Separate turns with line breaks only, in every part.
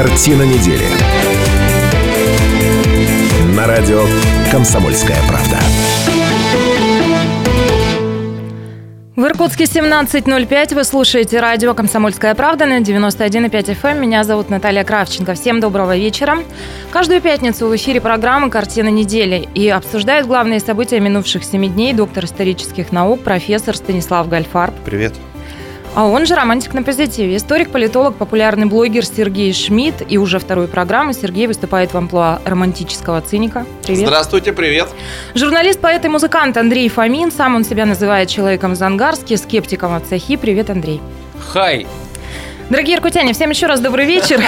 Картина недели. На радио «Комсомольская правда».
В Иркутске 17.05. Вы слушаете радио «Комсомольская правда» на 91,5 FM. Эм. Меня зовут Наталья Кравченко. Всем доброго вечера. Каждую пятницу в эфире программы «Картина недели» и обсуждают главные события минувших семи дней доктор исторических наук, профессор Станислав Гальфарб.
Привет.
А он же романтик на позитиве. Историк, политолог, популярный блогер Сергей Шмидт. И уже вторую программу Сергей выступает в амплуа романтического циника.
Привет. Здравствуйте, привет.
Журналист, поэт и музыкант Андрей Фомин. Сам он себя называет человеком Зангарски, скептиком от цехи. Привет, Андрей.
Хай.
Дорогие иркутяне, всем еще раз добрый вечер.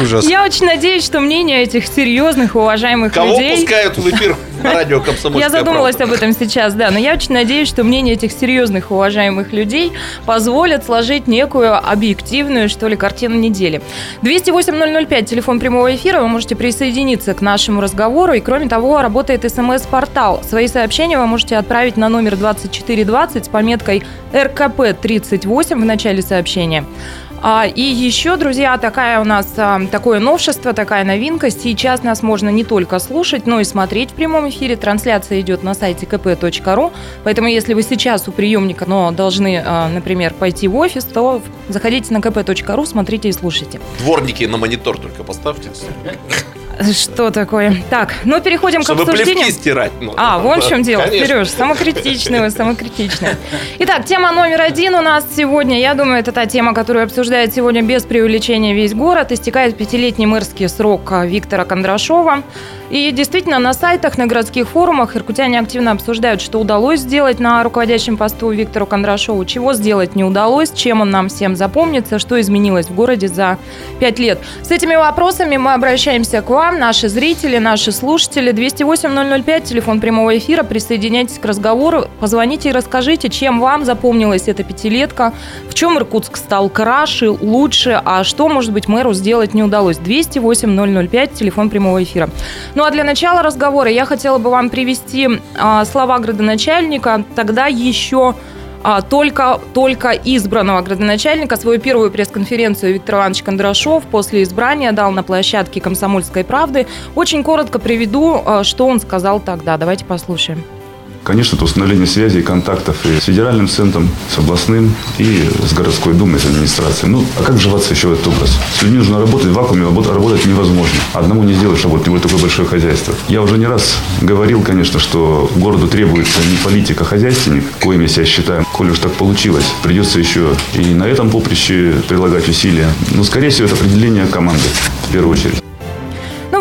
Ужас. Я очень надеюсь, что мнение этих серьезных, уважаемых
Кого
людей...
Кого пускают в эфир радио
Я задумалась об этом сейчас, да. Но я очень надеюсь, что мнение этих серьезных, уважаемых людей позволит сложить некую объективную, что ли, картину недели. 208-005, телефон прямого эфира. Вы можете присоединиться к нашему разговору. И, кроме того, работает смс-портал. Свои сообщения вы можете отправить на номер 2420 с пометкой РКП-38 в начале сообщения. А, и еще, друзья, такая у нас такое новшество, такая новинка. Сейчас нас можно не только слушать, но и смотреть в прямом эфире. Трансляция идет на сайте kp.ru. Поэтому, если вы сейчас у приемника, но должны, а, например, пойти в офис, то заходите на kp.ru, смотрите и слушайте.
Дворники на монитор только поставьте.
Что такое? Так, ну переходим
Чтобы
к обсуждению.
стирать.
Ну, а, вон в чем дело. Конечно. Сереж, самокритичный самокритичный. Итак, тема номер один у нас сегодня. Я думаю, это та тема, которую обсуждает сегодня без преувеличения весь город. Истекает пятилетний мэрский срок Виктора Кондрашова. И действительно, на сайтах, на городских форумах иркутяне активно обсуждают, что удалось сделать на руководящем посту Виктору Кондрашову, чего сделать не удалось, чем он нам всем запомнится, что изменилось в городе за пять лет. С этими вопросами мы обращаемся к вам, наши зрители, наши слушатели. 208-005, телефон прямого эфира. Присоединяйтесь к разговору, позвоните и расскажите, чем вам запомнилась эта пятилетка, в чем Иркутск стал краше, лучше, а что, может быть, мэру сделать не удалось. 208-005, телефон прямого эфира. Ну а для начала разговора я хотела бы вам привести а, слова градоначальника, тогда еще а, только, только избранного градоначальника. Свою первую пресс-конференцию Виктор Иванович Кондрашов после избрания дал на площадке «Комсомольской правды». Очень коротко приведу, а, что он сказал тогда. Давайте послушаем.
Конечно, это установление связей, контактов и с федеральным центром, с областным и с городской думой, с администрацией. Ну, а как вживаться еще в этот образ? С людьми нужно работать, в вакууме работать невозможно. Одному не сделаешь работу, тем более такое большое хозяйство. Я уже не раз говорил, конечно, что городу требуется не политик, а хозяйственник, коим я себя считаю. Коли уж так получилось, придется еще и на этом поприще прилагать усилия. Но, скорее всего, это определение команды в первую очередь.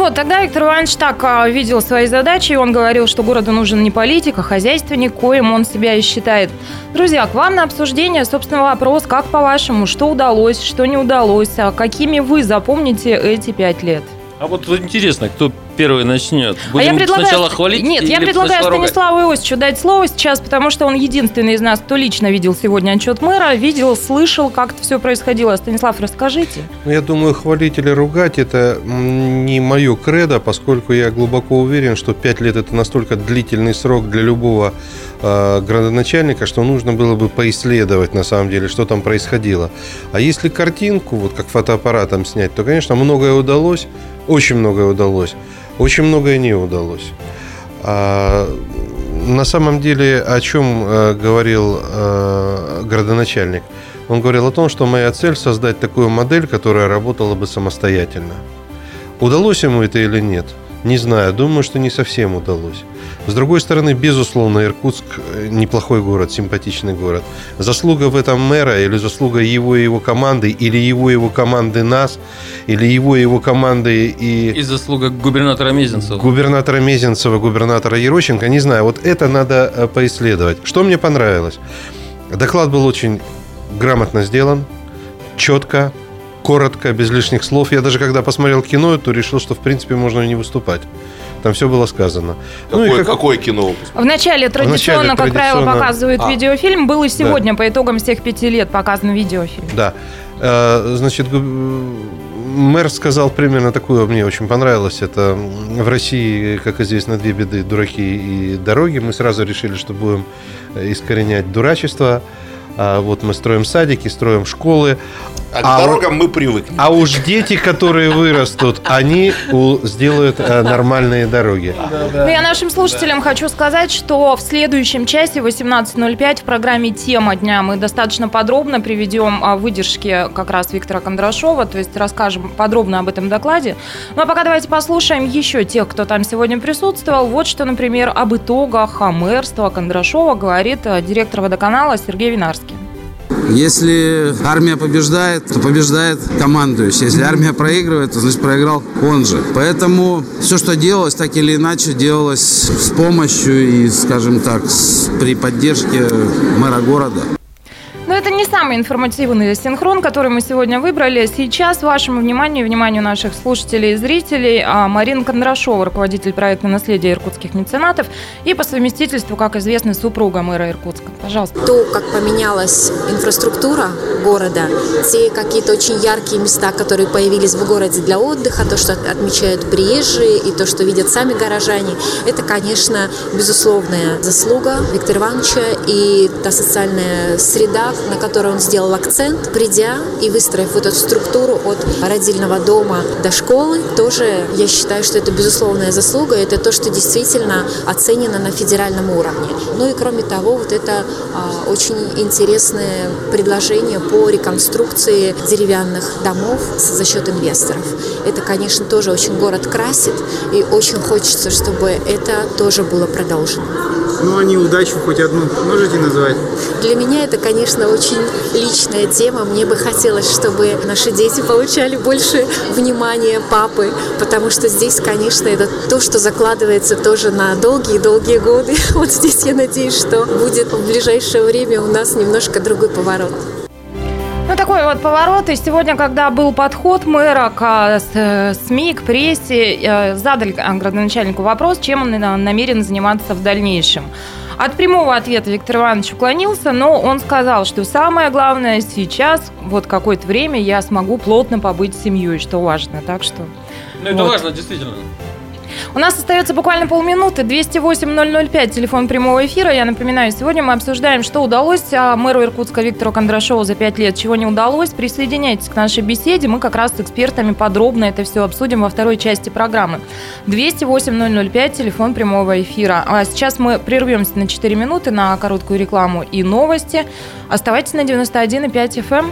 Вот, тогда Виктор Иванович так а, видел свои задачи, и он говорил, что городу нужен не политик, а хозяйственник, коим он себя и считает. Друзья, к вам на обсуждение, собственно, вопрос, как по-вашему, что удалось, что не удалось, а какими вы запомните эти пять лет?
А вот интересно, кто первый начнет?
Будем а я предлагаю, сначала хвалить? Нет, я предлагаю Станиславу Иосифовичу дать слово сейчас, потому что он единственный из нас, кто лично видел сегодня отчет мэра, видел, слышал, как это все происходило. Станислав, расскажите.
Ну, я думаю, хвалить или ругать – это не мое кредо, поскольку я глубоко уверен, что пять лет – это настолько длительный срок для любого э, градоначальника, что нужно было бы поисследовать, на самом деле, что там происходило. А если картинку, вот как фотоаппаратом снять, то, конечно, многое удалось, очень многое удалось. Очень многое не удалось. А, на самом деле, о чем э, говорил э, градоначальник? Он говорил о том, что моя цель создать такую модель, которая работала бы самостоятельно. Удалось ему это или нет? Не знаю, думаю, что не совсем удалось. С другой стороны, безусловно, Иркутск э, неплохой город, симпатичный город. Заслуга в этом мэра или заслуга его и его команды, или его и его команды нас, или его и его команды и...
И заслуга губернатора Мезенцева.
Губернатора Мезенцева, губернатора Ерощенко, не знаю. Вот это надо э, поисследовать. Что мне понравилось? Доклад был очень грамотно сделан, четко, коротко, без лишних слов. Я даже когда посмотрел кино, то решил, что в принципе можно и не выступать. Там все было сказано.
Какое, ну, как... какое кино?
В начале традиционно, как правило, показывают а. видеофильм. Был и сегодня да. по итогам всех пяти лет показан видеофильм.
Да. Э, значит, мэр сказал примерно такую, мне очень понравилось. Это в России, как известно, две беды – дураки и дороги. Мы сразу решили, что будем искоренять дурачество. А вот мы строим садики, строим школы.
А к
А
дорогам мы привыкнем.
А уж дети, которые вырастут, они у- сделают э, нормальные дороги.
Ну, я нашим слушателям хочу сказать, что в следующем часе 18.05 в программе «Тема дня» мы достаточно подробно приведем а, выдержки как раз Виктора Кондрашова, то есть расскажем подробно об этом докладе. Ну, а пока давайте послушаем еще тех, кто там сегодня присутствовал. Вот что, например, об итогах мэрства Кондрашова говорит а, директор водоканала Сергей Винарский.
Если армия побеждает, то побеждает командующий. Если армия проигрывает, то значит проиграл он же. Поэтому все, что делалось, так или иначе делалось с помощью и, скажем так, при поддержке мэра города.
Но это не самый информативный синхрон, который мы сегодня выбрали. Сейчас вашему вниманию вниманию наших слушателей и зрителей а, Марина Кондрашова, руководитель проекта «Наследие иркутских меценатов» и по совместительству, как известно, супруга мэра Иркутска. Пожалуйста.
то, как поменялась инфраструктура города, те какие-то очень яркие места, которые появились в городе для отдыха, то, что отмечают приезжие и то, что видят сами горожане, это, конечно, безусловная заслуга Виктора Ивановича и та социальная среда, на которую он сделал акцент, придя и выстроив вот эту структуру от родильного дома до школы, тоже я считаю, что это безусловная заслуга, это то, что действительно оценено на федеральном уровне. Ну и кроме того, вот это а, очень интересное предложение по реконструкции деревянных домов за счет инвесторов. Это, конечно, тоже очень город красит, и очень хочется, чтобы это тоже было продолжено.
Ну, а неудачу хоть одну можете назвать?
Для меня это, конечно, очень личная тема. Мне бы хотелось, чтобы наши дети получали больше внимания папы, потому что здесь, конечно, это то, что закладывается тоже на долгие-долгие годы. Вот здесь я надеюсь, что будет в ближайшее время у нас немножко другой поворот.
Такой вот поворот. И сегодня, когда был подход мэра к а, э, СМИ, к прессе, э, задали а, градоначальнику вопрос, чем он намерен заниматься в дальнейшем. От прямого ответа Виктор Иванович уклонился, но он сказал, что самое главное сейчас, вот какое-то время я смогу плотно побыть с семьей, что важно. Так что
Ну, это
Вот.
важно, действительно.
У нас остается буквально полминуты. 208-005, телефон прямого эфира. Я напоминаю, сегодня мы обсуждаем, что удалось а, мэру Иркутска Виктору Кондрашову за пять лет, чего не удалось. Присоединяйтесь к нашей беседе. Мы как раз с экспертами подробно это все обсудим во второй части программы. 208-005, телефон прямого эфира. А сейчас мы прервемся на 4 минуты на короткую рекламу и новости. Оставайтесь на 91,5 FM.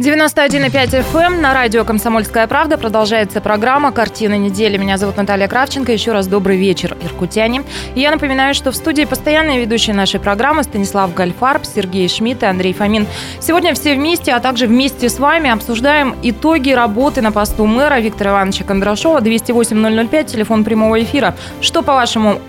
91,5 FM эм на радио «Комсомольская правда» продолжается программа «Картина недели». Меня зовут Наталья Кравченко. Еще раз добрый вечер, иркутяне. И я напоминаю, что в студии постоянные ведущие нашей программы Станислав Гальфарб, Сергей Шмидт и Андрей Фомин. Сегодня все вместе, а также вместе с вами обсуждаем итоги работы на посту мэра Виктора Ивановича Кондрашова. 208-005, телефон прямого эфира. Что, по-вашему,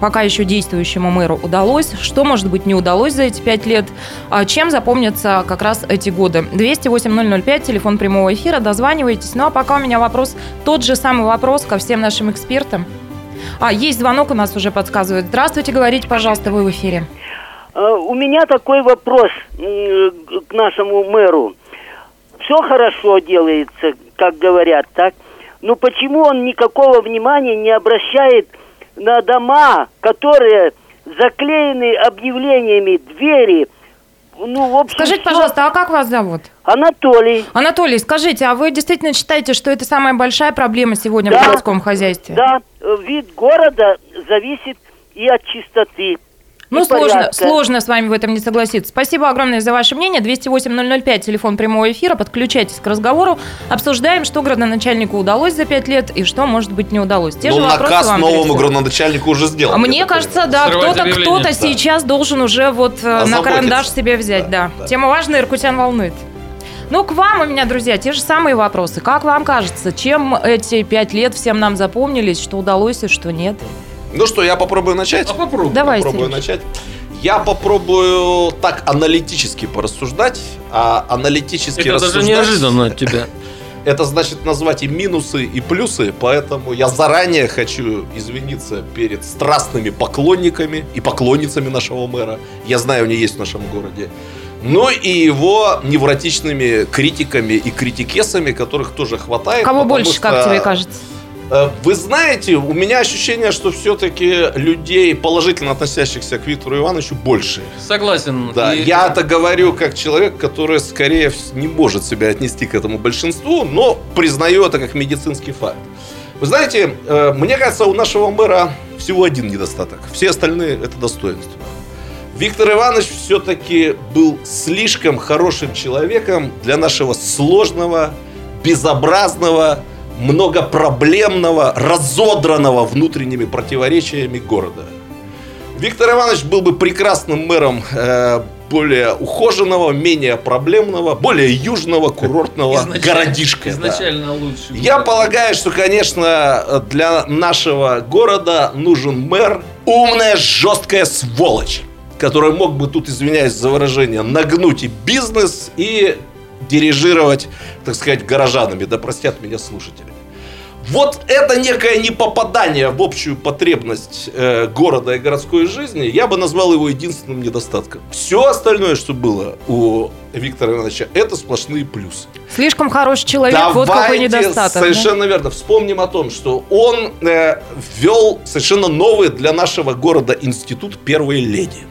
пока еще действующему мэру удалось, что, может быть, не удалось за эти пять лет, а чем запомнятся как раз эти годы. 208-005, телефон прямого эфира, дозванивайтесь. Ну, а пока у меня вопрос, тот же самый вопрос ко всем нашим экспертам. А, есть звонок у нас уже подсказывает. Здравствуйте, говорите, пожалуйста, вы в эфире.
А, У меня такой вопрос к нашему мэру. Все хорошо делается, как говорят, так? Но почему он никакого внимания не обращает на дома, которые заклеены объявлениями, двери? Ну, в общем,
Скажите,
всё.
пожалуйста, а как вас зовут?
Анатолий.
Анатолий, скажите, а вы действительно считаете, что это самая большая проблема сегодня
Да.
в городском хозяйстве?
Да, э, вид города зависит и от чистоты.
Ну, сложно,
порядка.
сложно с вами в этом не согласиться. Спасибо огромное за ваше мнение. 208-005, телефон прямого эфира. Подключайтесь к разговору. Обсуждаем, что градоначальнику удалось за пять лет и что, может быть, не удалось. Те
Ну,
же вопросы
наказ
вам
новому градоначальнику уже сделан.
А мне кажется, да, кто-то кто-то
да.
сейчас должен уже вот э, на карандаш себе взять, да.
Да, да.
Тема важная, иркутян волнует. Ну, к вам у меня, друзья, те же самые вопросы. Как вам кажется, чем эти пять лет всем нам запомнились, что удалось и что нет?
Ну что, я попробую начать?
А попробуй.
Давай,
Попробую
Сереж.
начать. Я попробую так аналитически порассуждать, а аналитически
Это даже
рассуждать...
неожиданно от тебя.
это значит назвать и минусы, и плюсы, поэтому я заранее хочу извиниться перед страстными поклонниками и поклонницами нашего мэра. Я знаю, они есть в нашем городе. Но и его невротичными критиками и критикесами, которых тоже хватает.
Кого больше, что... как тебе кажется?
Э, вы знаете, у меня ощущение, что все-таки людей, положительно относящихся к Виктору Ивановичу, больше.
Согласен.
Да, и... я это говорю как человек, который скорее не может себя отнести к этому большинству, но признаю это как медицинский факт. Вы знаете, э, мне кажется, у нашего мэра всего один недостаток. Все остальные это достоинства. Виктор Иванович все-таки был слишком хорошим человеком для нашего сложного, безобразного, многопроблемного, разодранного внутренними противоречиями города. Виктор Иванович был бы прекрасным мэром э, более ухоженного, менее проблемного, более южного курортного изначально, городишка.
Изначально да. лучше.
Я полагаю, что, конечно, для нашего города нужен мэр умная, жесткая сволочь, который мог бы тут, извиняюсь за выражение, нагнуть и бизнес, и дирижировать, так сказать, горожанами. Да простят меня слушатели. Вот это некое непопадание в общую потребность э, города и городской жизни, я бы назвал его единственным недостатком. Все остальное, что было у Виктора Ивановича, это сплошные плюсы.
Слишком хороший человек, Давайте вот какой недостаток.
Совершенно да? верно. Вспомним о том, что он э, ввел совершенно новый для нашего города институт первой леди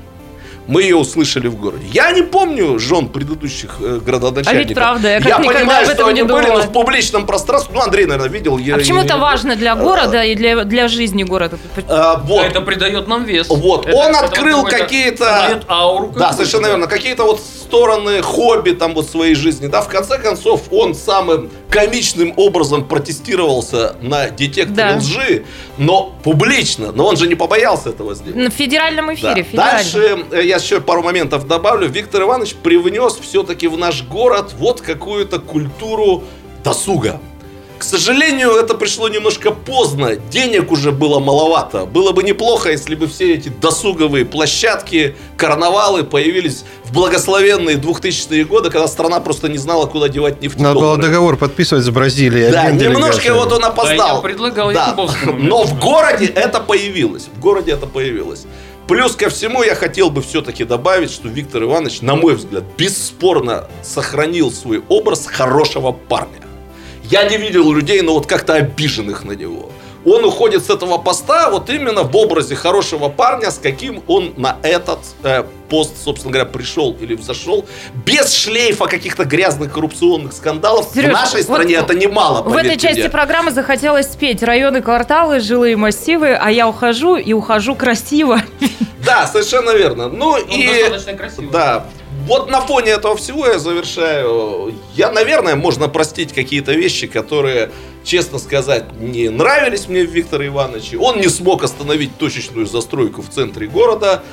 мы ее услышали в городе. Я не помню жен предыдущих э, городоначальников. А
ведь правда, я, как
я понимаю,
что
они
думала.
были в публичном пространстве. Ну, Андрей, наверное, видел.
А я, почему это важно для города и для, для жизни города?
А, вот. Это придает нам вес.
Вот.
Это,
Он открыл какие-то...
ауру.
Да, совершенно верно. Какие-то вот стороны хобби там вот своей жизни. Да, в конце концов, он самым комичным образом протестировался на детекторе да. лжи, но публично. Но он же не побоялся этого сделать.
На федеральном эфире.
Да. Дальше э, я еще пару моментов добавлю. Виктор Иванович привнес все-таки в наш город вот какую-то культуру досуга. К сожалению, это пришло немножко поздно. Денег уже было маловато. Было бы неплохо, если бы все эти досуговые площадки, карнавалы появились в благословенные 2000-е годы, когда страна просто не знала, куда девать нефть.
Надо было договор подписывать с Бразилией.
Да, немножко вот он опоздал. Да, я
предлагал да.
Но в городе это появилось. В городе это появилось. Плюс ко всему я хотел бы все-таки добавить, что Виктор Иванович, на мой взгляд, бесспорно сохранил свой образ хорошего парня. Я не видел людей, но вот как-то обиженных на него. Он уходит с этого поста вот именно в образе хорошего парня, с каким он на этот э, пост, собственно говоря, пришел или взошел, без шлейфа каких-то грязных коррупционных скандалов. Сереж, в нашей стране вот это немало.
В этой части мне. программы захотелось спеть районы, кварталы, жилые массивы, а я ухожу и ухожу красиво.
Да, совершенно верно. Ну
он
и
достаточно красивый.
Да, вот на фоне этого всего я завершаю. Я, наверное, можно простить какие-то вещи, которые, честно сказать, не нравились мне в Викторе Ивановиче. Он не смог остановить точечную застройку в центре города.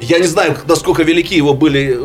Я не знаю, насколько велики его были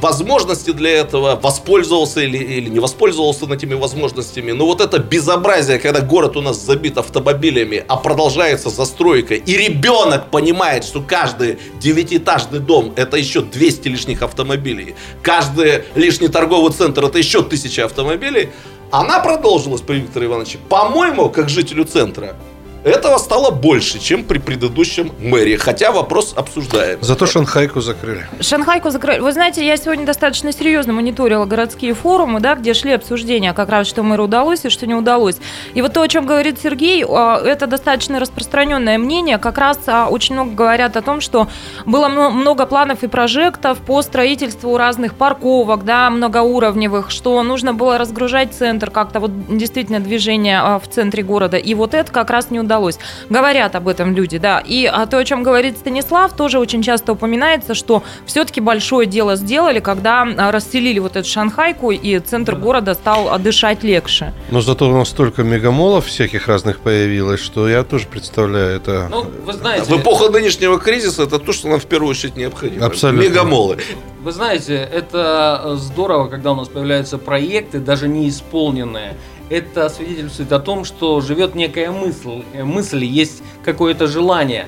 возможности для этого, воспользовался или, или не воспользовался этими возможностями. Но вот это безобразие, когда город у нас забит автомобилями, а продолжается застройка, и ребенок понимает, что каждый девятиэтажный дом это еще 200 лишних автомобилей, каждый лишний торговый центр это еще тысяча автомобилей, она продолжилась при Викторе Ивановиче. По-моему, как жителю центра, этого стало больше, чем при предыдущем мэрии, хотя вопрос обсуждаем.
Зато Шанхайку закрыли.
Шанхайку закрыли. Вы знаете, я сегодня достаточно серьезно мониторила городские форумы, да, где шли обсуждения, как раз что мэру удалось и что не удалось. И вот то, о чем говорит Сергей, а, это достаточно распространенное мнение. Как раз а, очень много говорят о том, что было много планов и прожектов по строительству разных парковок, да, многоуровневых, что нужно было разгружать центр, как-то вот действительно движение а, в центре города. И вот это как раз не удалось удалось. Говорят об этом люди, да. И а то, о чем говорит Станислав, тоже очень часто упоминается, что все-таки большое дело сделали, когда а, расселили вот эту Шанхайку, и центр города стал дышать легче.
Но зато у нас столько мегамолов всяких разных появилось, что я тоже представляю это...
Ну, вы знаете... В эпоху нынешнего кризиса это то, что нам в первую очередь необходимо.
Абсолютно.
Мегамолы.
Вы знаете, это здорово, когда у нас появляются проекты, даже не исполненные это свидетельствует о том, что живет некая мысль, э, мысль есть какое-то желание.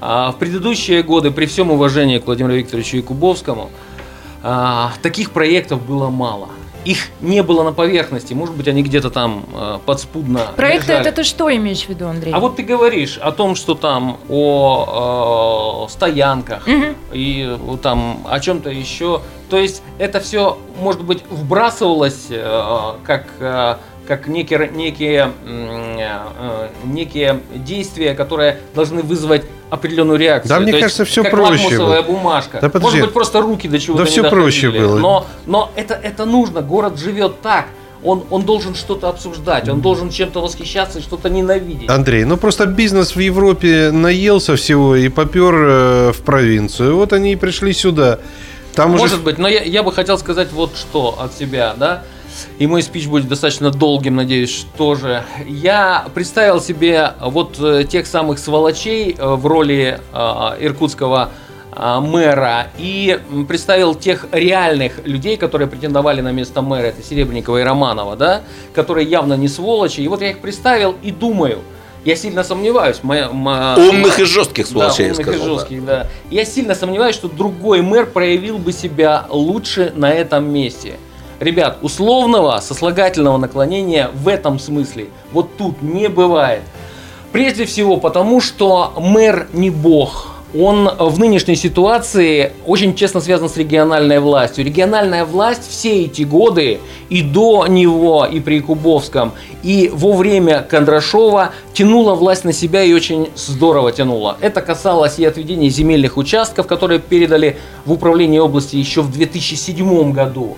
А в предыдущие годы, при всем уважении к Владимиру Викторовичу Якубовскому, а, таких проектов было мало. их не было на поверхности. Может быть, они где-то там э, подспудно
Проекты
лежали.
это ты что имеешь в виду, Андрей?
А вот ты говоришь о том, что там о э, стоянках
Мгм.
и там о чем-то еще. То есть это все, может быть, вбрасывалось э, как э, как некие, некие, э, некие действия, которые должны вызвать определенную реакцию.
Да, мне
То есть
кажется, всё
как
проще было.
бумажка.
Да подожди.
Может быть, просто руки до чего-то
Да
не
всё проще
доходили.
было.
Но, но это, это нужно. Город живет так. Он, он должен что-то обсуждать, он должен чем-то восхищаться и что-то ненавидеть.
Андрей, ну просто бизнес в Европе наелся всего и попер э, в провинцию. Вот они и пришли сюда. Там
Может
уже...
быть, но я, я бы хотел сказать вот что от себя, да. И мой спич будет достаточно долгим, надеюсь, тоже. Я представил себе вот э, тех самых сволочей э, в роли э, иркутского мэра и представил тех реальных людей, которые претендовали на место мэра, это Серебренникова и Романова, да, которые явно не сволочи. И вот я их представил и думаю, я сильно сомневаюсь. Моя, ма-
Умных и жестких
да,
сволочей, я
умных
сказал,
и
да.
жестких, да. Я сильно сомневаюсь, что другой мэр проявил бы себя лучше на этом месте. Ребят, условного сослагательного наклонения в этом смысле вот тут не бывает. Прежде всего потому, что мэр не бог. Он в нынешней ситуации очень честно связан с региональной властью. Региональная власть все эти годы и до него, и при Кубовском, и во время Кондрашова тянула власть на себя и очень здорово тянула. Это касалось и отведения земельных участков, которые передали в управление области еще в 2007 году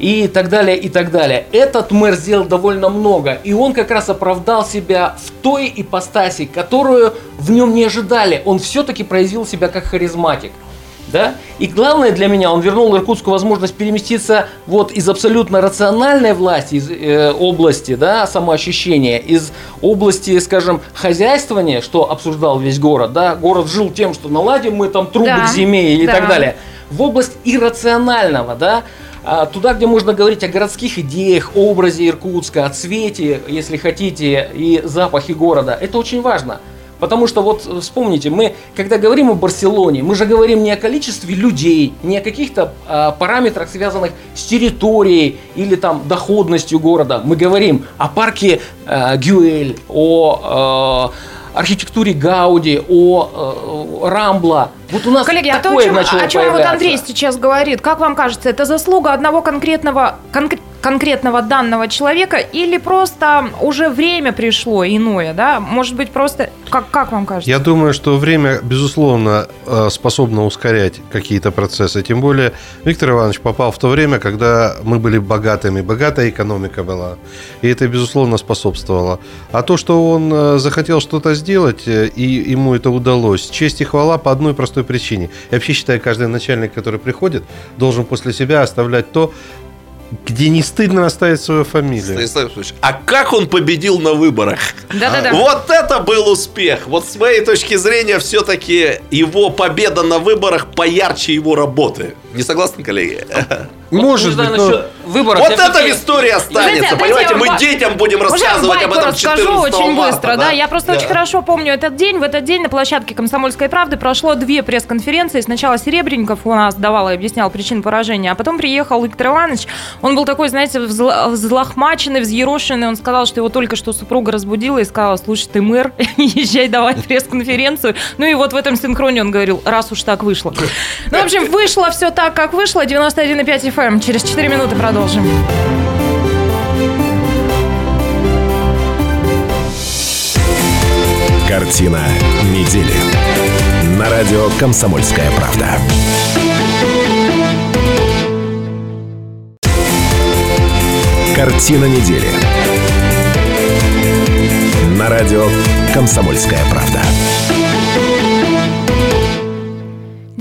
и так далее, и так далее. Этот мэр сделал довольно много, и он как раз оправдал себя в той ипостаси, которую в нем не ожидали. Он все-таки проявил себя как харизматик. Да? И главное для меня, он вернул Иркутску возможность переместиться вот из абсолютно рациональной власти, из э, области да, самоощущения, из области, скажем, хозяйствования, что обсуждал весь город. Да? Город жил тем, что наладим мы там трубы
Да,
к зиме и
да.
так далее. В область иррационального, да, туда, где можно говорить о городских идеях, образе Иркутска, о цвете, если хотите, и запахе города. Это очень важно. Потому что вот э, вспомните, мы, когда говорим о Барселоне, мы же говорим не о количестве людей, не о каких-то а, параметрах, связанных с территорией или там доходностью города. Мы говорим о парке э, Гюэль, о э, архитектуре Гауди, о э, Рамбла. Вот у нас
Коллеги, а то, о
такое
чем,
начало
о чем вот
появляться.
Андрей сейчас говорит, как вам кажется, это заслуга одного конкретного, конкр- конкретного данного человека или просто уже время пришло иное, да? Может быть, просто... Как, как вам кажется?
Я думаю, что время, безусловно, э, способно ускорять какие-то процессы. Тем более Виктор Иванович попал в то время, когда мы были богатыми, богатая экономика была. И это, безусловно, способствовало. А то, что он э, захотел что-то сделать, э, и ему это удалось, честь и хвала по одной простой причине. Я вообще считаю, каждый начальник, который приходит, должен после себя оставлять то, где не стыдно оставить свою фамилию.
Станислав Ильич, а как он победил на выборах?
Да-да-да.
Вот это был успех. Вот с моей точки зрения, все-таки его победа на выборах поярче его работы. Не согласны, коллеги?
Вот
Может
знаю
быть, но-
выборов.
Вот
я
это
всё-таки-
в истории останется.
Знаете,
Понимаете, мы детям будем рассказывать об этом
расскажу
14
очень
марта,
быстро, да. Я просто
Да.
очень хорошо помню этот день. В этот день на площадке «Комсомольской правды» прошло две пресс-конференции. Сначала Серебренников у нас давал и объяснял причину поражения, а потом приехал Виктор Иванович. Он был такой, знаете, взло- взлохмаченный, взъерошенный. Он сказал, что его только что супруга разбудила и сказала, слушай, ты мэр, езжай давать пресс-конференцию. Ну и вот в этом синхроне он говорил, раз уж так вышло. Ну, в общем, вышло все так, как вышло. 91,5 FM. Через 4 минуты продолжим.
Картина недели. На радио «Комсомольская правда». Картина недели. На радио «Комсомольская правда».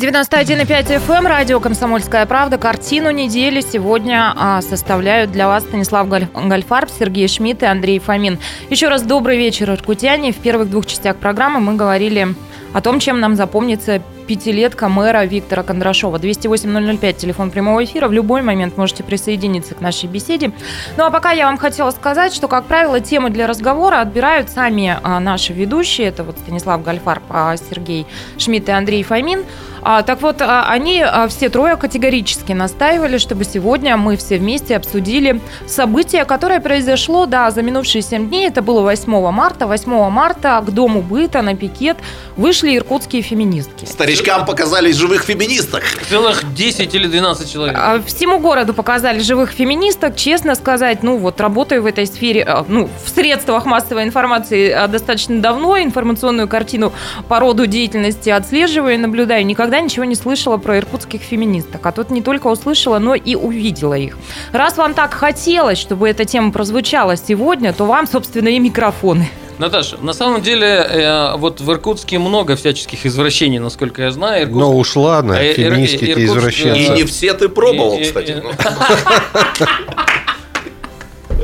91,5 FM, эм, радио «Комсомольская правда». Картину недели сегодня а, составляют для вас Станислав Галь- Гальфарб, Сергей Шмидт и Андрей Фомин. Еще раз добрый вечер, иркутяне. В первых двух частях программы мы говорили о том, чем нам запомнится пятилетка мэра Виктора Кондрашова. 208-005, телефон прямого эфира. В любой момент можете присоединиться к нашей беседе. Ну а пока я вам хотела сказать, что, как правило, темы для разговора отбирают сами а, наши ведущие. Это вот Станислав Гальфарб, а, Сергей Шмидт и Андрей Фомин. А, так вот, а, они а, все трое категорически настаивали, чтобы сегодня мы все вместе обсудили событие, которое произошло, да, за минувшие 7 дней. Это было 8 марта. 8 марта к Дому быта на пикет вышли иркутские феминистки.
Старичкам показали живых феминисток.
Целых 10 или 12 человек.
А, Всему городу показали живых феминисток. Честно сказать, ну вот работаю в этой сфере, а, ну, в средствах массовой информации достаточно давно, информационную картину по роду деятельности отслеживаю и наблюдаю. Никогда ничего не слышала про иркутских феминисток. А тут не только услышала, но и увидела их. Раз вам так хотелось, чтобы эта тема прозвучала сегодня, то вам, собственно, и микрофоны.
Наташа, на самом деле, э, вот в Иркутске много всяческих извращений, насколько я знаю. Иркутск-
Но уж ладно,
А, ир-
феминистки
Иркутск-
извращенцы.
И не все ты пробовал,
И- и-
кстати.
и-
ну.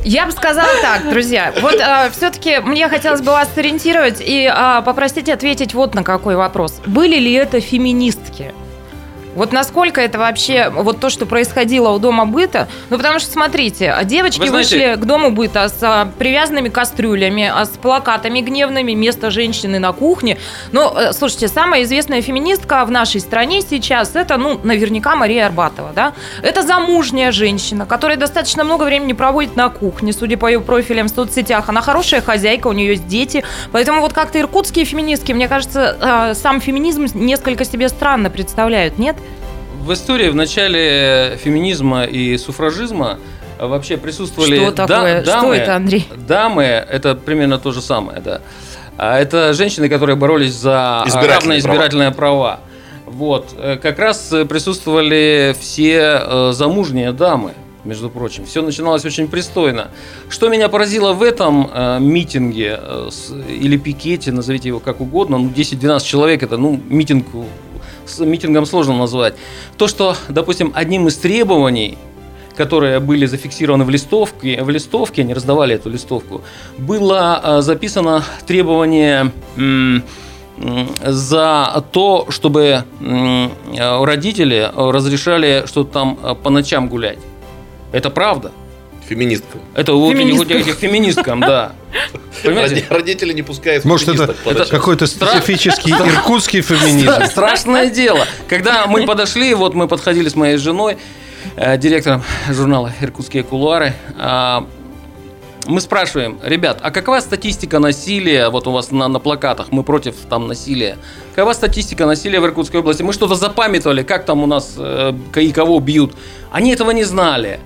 Я бы сказала так, друзья. Вот все-таки мне хотелось бы вас сориентировать и а, попросить ответить вот на какой вопрос. Были ли это феминистки? Вот насколько это вообще, вот то, что происходило у Дома быта, ну потому что, смотрите, девочки
Вы знаете-
вышли к Дому быта с а, привязанными кастрюлями, а, с плакатами гневными, место женщины на кухне. Ну, э, слушайте, самая известная феминистка в нашей стране сейчас, это, ну, наверняка Мария Арбатова, да? Это замужняя женщина, которая достаточно много времени проводит на кухне, судя по ее профилям в соцсетях. Она хорошая хозяйка, у нее есть дети. Поэтому вот как-то иркутские феминистки, мне кажется, э, сам феминизм несколько себе странно представляют, нет?
В истории в начале феминизма и суфражизма э, вообще присутствовали
Что
да-
такое? Что
дамы.
это, Андрей?
Дамы – это примерно то же самое, да. А Это женщины, которые боролись за
Избирательные
равные избирательные права. Вот. Э, Как раз э, присутствовали все э, замужние дамы, между прочим. Все начиналось очень пристойно. Что меня поразило в этом э, митинге э, с- или пикете, назовите его как угодно, ну 10-12 человек, это ну митинг, митингом сложно назвать. То, что, допустим, одним из требований которые были зафиксированы в листовке, в листовке, они раздавали эту листовку, было э, записано требование за то, чтобы родители разрешали что-то там э, по ночам гулять. Это правда.
Феминисткам.
Это вот
Феминисткам.
этих- этих феминисткам, да. Понимаете?
Роди- Родители не пускают
Может, это, это какой-то специфический иркутский феминизм?
Стра- Страшное дело. Когда мы подошли, вот мы подходили с моей женой, э, директором журнала «Иркутские кулуары», а, мы спрашиваем, ребят, а какова статистика насилия, вот у вас на, на плакатах, мы против там насилия, какова статистика насилия в Иркутской области? Мы что-то запамятовали, как там у нас э, и кого бьют. Они этого не знали.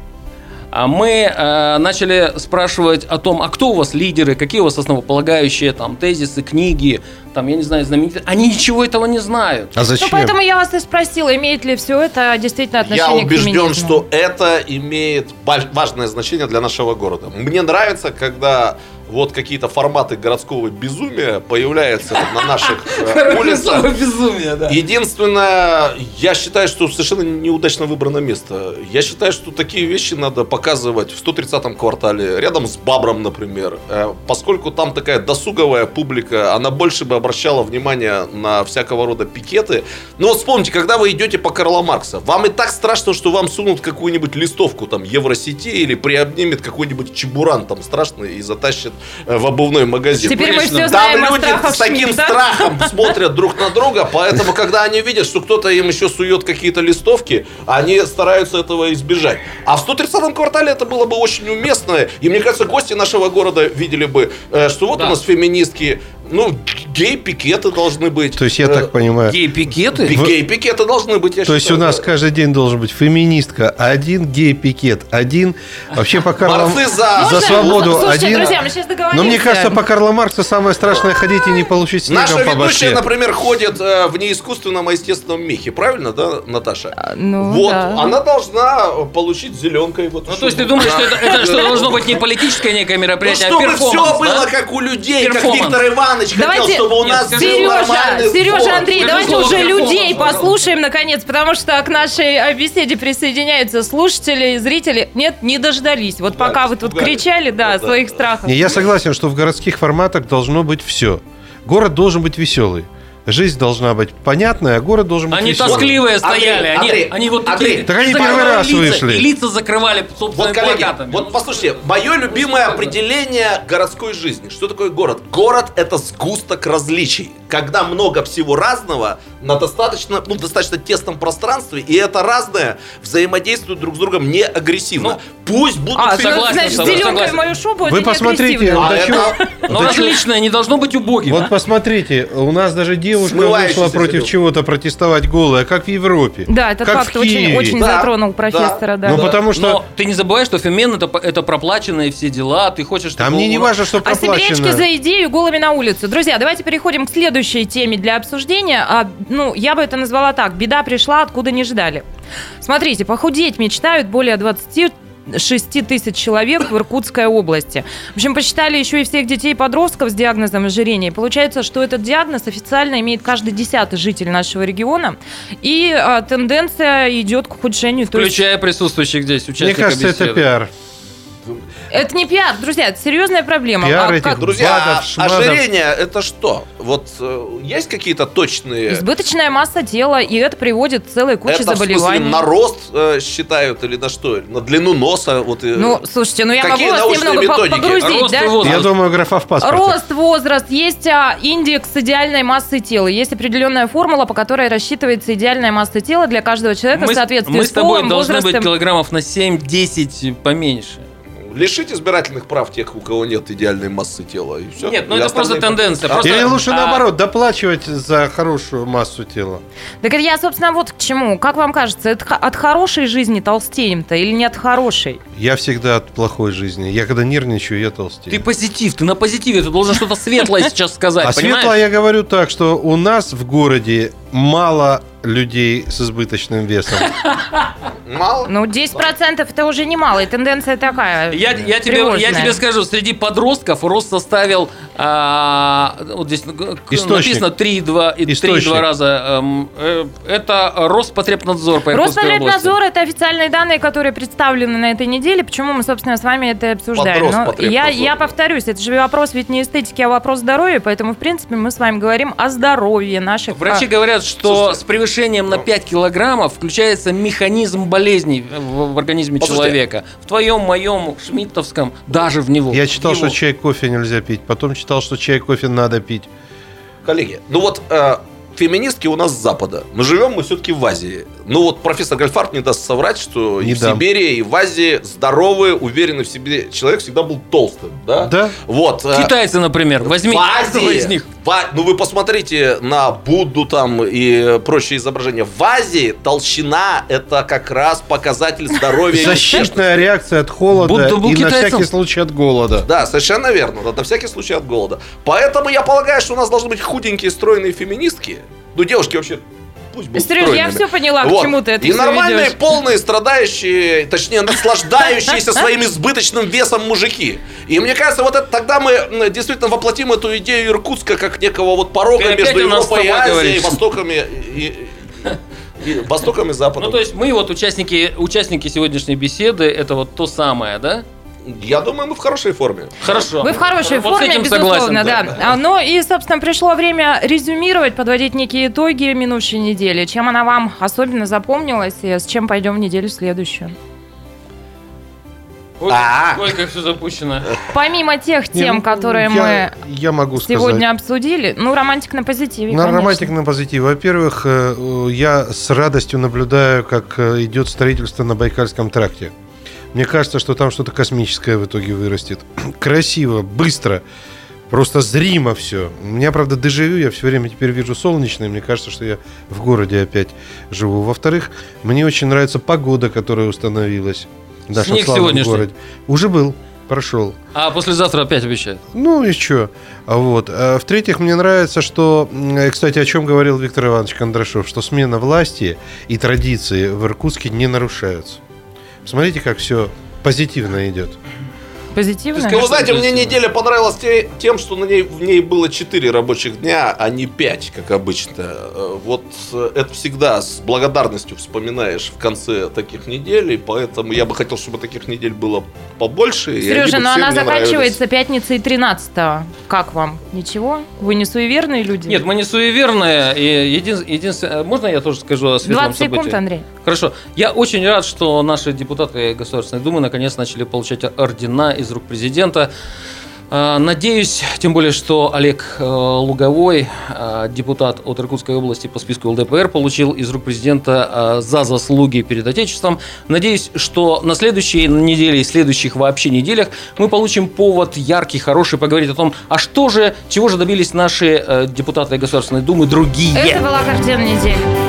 А мы э, начали спрашивать о том, а кто у вас лидеры, какие у вас основополагающие там тезисы, книги, там, я не знаю, знаменитые. Они ничего этого не знают.
А
Ну,
зачем?
поэтому я вас и спросила, имеет ли все это действительно
Я
отношение к
убежден,
феминизму.
что это имеет важное значение для нашего города. Мне нравится, когда вот какие-то форматы городского безумия появляются на наших э, улицах.
безумие, да.
Единственное, я считаю, что совершенно неудачно выбрано место. Я считаю, что такие вещи надо показывать в 130-м квартале, рядом с Бабром, например. Э, Поскольку там такая досуговая публика, она больше бы обращала внимание на всякого рода пикеты. Ну вот вспомните, когда вы идете по Карла Маркса, вам и так страшно, что вам сунут какую-нибудь листовку там Евросети или приобнимет какой-нибудь чебуран там страшный и затащит в обувной магазин.
Теперь мы все
Там
знаем о
люди с таким
Шмидта.
страхом смотрят друг на друга, поэтому, когда они видят, что кто-то им еще сует какие-то листовки, они стараются этого избежать. А в 130-м квартале это было бы очень уместно, и мне кажется, гости нашего города видели бы, э, что вот
Да.
у нас феминистки, ну, гей-пикеты должны быть.
То есть, я
Э,
так понимаю,
Гей-пикеты?
пи- Гей-пикеты должны быть, я
то есть у
считаю,
нас
да.
каждый день должен быть феминистка один, гей-пикет один, вообще по Карла...
За-
за свободу
Слушайте,
один.
друзья, мы сейчас договоримся.
Но мне кажется, по Карла Маркса самое страшное ходить и не получить снегом
Наша
по
ведущая,
башке.
например, ходит э, в неискусственном, а естественном мехе, правильно, да, Наташа?
ну,
вот,
да.
она должна получить зеленкой. Вот
Ну, то есть ты думаешь, что это, это что должно быть не политическое некое
Ну,
мероприятие, а
чтобы
перформанс,
все было
да?
как у людей, как. Виктор Иванович хотел,
Давайте,
чтобы у
Нет,
нас
скажи,
был
Сережа,
нормальный
Сережа,
фон.
Андрей,
Скажи
давайте
слово
уже людей
пожалуйста.
послушаем, наконец, потому что к нашей беседе присоединяются слушатели, зрители. Нет, не дождались. Вот
Да,
пока вы тут кричали, да,
Ну
своих.
Не, я согласен, что в городских форматах должно быть все. Город должен быть веселый. Жизнь должна быть понятная, а город должен быть
Они
веселый.
тоскливые
Андрей,
стояли, они,
Андрей,
они вот
Андрей,
такие.
так они первый раз
лица,
вышли.
И лица закрывали собственными
Вот, коллеги,
плакатами.
вот послушайте, мое любимое определение городской жизни. Что такое город? Город – это сгусток различий. Когда много всего разного на достаточно, ну, достаточно тесном пространстве, и это разное взаимодействует друг с другом не агрессивно.
Ну,
Пусть будут
А,
фильмы-
согласен,
значит, зеленка в
согласен.
мою шубу,
Вы
это
посмотрите.
А это-
чего-
отличное не должно быть убогим.
Вот
а?
посмотрите, у нас даже девушка вышла против чего-то протестовать голая, как в Европе.
Да, этот
как
факт очень, затронул профессора, да.
Ну, потому что
Но ты не забывай, что фемен это, это проплаченные все дела, ты хочешь...
там
чтобы
мне не важно, что
А
проплачено.
за идею голыми на улицу. Друзья, давайте переходим к следующей теме для обсуждения. А, ну, я бы это назвала так. Беда пришла, откуда не ждали. Смотрите, похудеть мечтают более 20 6 тысяч человек в Иркутской области. В общем, посчитали еще и всех детей и подростков с диагнозом ожирения. Получается, что этот диагноз официально имеет каждый десятый житель нашего региона. И а, тенденция идет к ухудшению. То есть
Включая присутствующих здесь
Мне
участников
кажется, это
беседы.
пиар.
Это не пиар, друзья, это серьезная проблема.
Пиар
А
этих
как-
Друзья,
Бадов, шмадов.
ожирение это что? Вот э, есть какие-то точные...
Избыточная масса тела, и это приводит к целой куче
это в смысле
заболеваний.
на рост э, считают или на что? На длину носа? Вот, э,
Ну, слушайте, ну я
Какие
могу вас немного
методики?
погрузить,
Рост
да?
возраст.
Я думаю, графа в паспорте.
Рост, возраст, есть а, индекс идеальной массы тела, есть определенная формула, по которой рассчитывается идеальная масса тела для каждого человека
Мы,
в
с-
соответствии
мы
с
с тобой должны быть
возрастом.
килограммов на 7-10 поменьше.
Лишить избирательных прав тех, у кого нет идеальной массы тела. И все.
Нет, ну это просто тенденция. Просто-
Или лучше
А-
наоборот, доплачивать за хорошую массу тела.
Так я, собственно, вот к чему. Как вам кажется, это от хорошей жизни толстеем-то или не от хорошей?
Я всегда от плохой жизни. Я когда нервничаю, я толстею.
Ты позитив, ты на позитиве, ты должен что-то светлое сейчас сказать,
А
понимаешь?
светло я говорю так, что у нас в городе мало людей с избыточным весом.
Мало?
Ну, 10% это уже немало, и тенденция такая.
Я, я, тебе, я тебе скажу, среди подростков рост составил, а, вот здесь
Источник.
написано 3,2 и
Источник.
3,2 раза. эм, э, это Роспотребнадзор по.
Роспотребнадзор – это официальные данные, которые представлены на этой неделе. Почему мы, собственно, с вами это обсуждаем? Но
Роспотребнадзор.
я, я повторюсь, это же вопрос ведь не эстетики, а вопрос здоровья, поэтому, в принципе, мы с вами говорим о здоровье наших...
Врачи
а,
говорят, что
Слушайте,
с превышением на 5 килограммов включается механизм болезней в, в организме
Послушайте.
человека. В твоем, моем, шмидтовском, даже в него.
Я читал,
его.
что чай, кофе нельзя пить. Потом читал, что чай, кофе надо пить.
Коллеги, ну вот э, феминистки у нас с Запада. Мы живем мы все-таки в Азии. Ну вот профессор Гальфарб не даст соврать, что
Не
и в
дам.
Сибири, и в Азии здоровый, уверенный в себе человек всегда был толстым. Да?
Да.
Вот. э,
Китайцы, например, возьми
в
каждого из
Азии,
них.
в- ну вы посмотрите на Будду там и прочие изображения. В Азии толщина это как раз показатель здоровья.
Защитная реакция от холода и на всякий случай от голода.
Да, совершенно верно. На всякий случай от голода. Поэтому я полагаю, что у нас должны быть худенькие, стройные феминистки. Ну, девушки вообще пусть будут
Сереж, я все поняла, к
Вот.
чему ты это
И нормальные,
ведёшь.
полные, страдающие, точнее, наслаждающиеся своим избыточным весом мужики. И мне кажется, вот это, тогда мы действительно воплотим эту идею Иркутска как некого вот порога
Ты опять
между Европой и Азией,
говоришь.
Востоками и, и- и Востоком и Западом.
Ну, то есть мы вот участники, участники сегодняшней беседы, это вот то самое, да?
Я думаю, мы в хорошей форме.
Хорошо.
Вы в хорошей
Вот
форме, безусловно,
согласен,
да. А, Ну и, собственно, пришло время резюмировать, подводить некие итоги минувшей недели. Чем она вам особенно запомнилась и с чем пойдем в неделю следующую?
Ой,
А.
Сколько все запущено.
Помимо тех
Не,
тем,
ну,
которые
я, я могу
мы
сказать.
сегодня обсудили, ну, романтик на позитиве,
На
конечно.
романтик на позитив. Во-первых, э, я с радостью наблюдаю, как э, идет строительство на Байкальском тракте. Мне кажется, что там что-то космическое в итоге вырастет. Красиво, быстро, просто зримо все. У меня, правда, дежавю, я все время теперь вижу солнечное. Мне кажется, что я в городе опять живу. Во-вторых, мне очень нравится погода, которая установилась. в нашем
Снег сегодняшний?
городе. Уже был, прошел.
А послезавтра опять обещают.
Ну и что? А Вот. А В-третьих, мне нравится, что, э, кстати, о чем говорил Виктор Иванович Кондрашов, что смена власти и традиции в Иркутске не нарушаются. Смотрите, как все позитивно идет.
Позитивно?
Вы знаете, мне
позитивно.
неделя понравилась те- тем, что на ней, в ней было 4 рабочих дня, а не 5, как обычно. Э, Вот э, это всегда с благодарностью вспоминаешь в конце таких недель, и поэтому я бы хотел, чтобы таких недель было побольше.
Сережа, но она
мне нравились.
заканчивается пятницей 13 Как вам? Ничего? Вы не суеверные люди?
Нет, мы не суеверные. И един- единственное, можно я тоже скажу о светлом
20 секунд,
событии?
Андрей.
Хорошо. Я очень рад, что наши депутаты Государственной Думы наконец начали получать ордена из рук президента. А, надеюсь, тем более, что Олег э, Луговой, э, депутат от Иркутской области по списку ЛДПР, получил из рук президента э, за заслуги перед Отечеством. Надеюсь, что на следующей неделе и следующих вообще неделях мы получим повод яркий, хороший поговорить о том, а что же, чего же добились наши депутаты Государственной Думы другие.
Это была картина недели.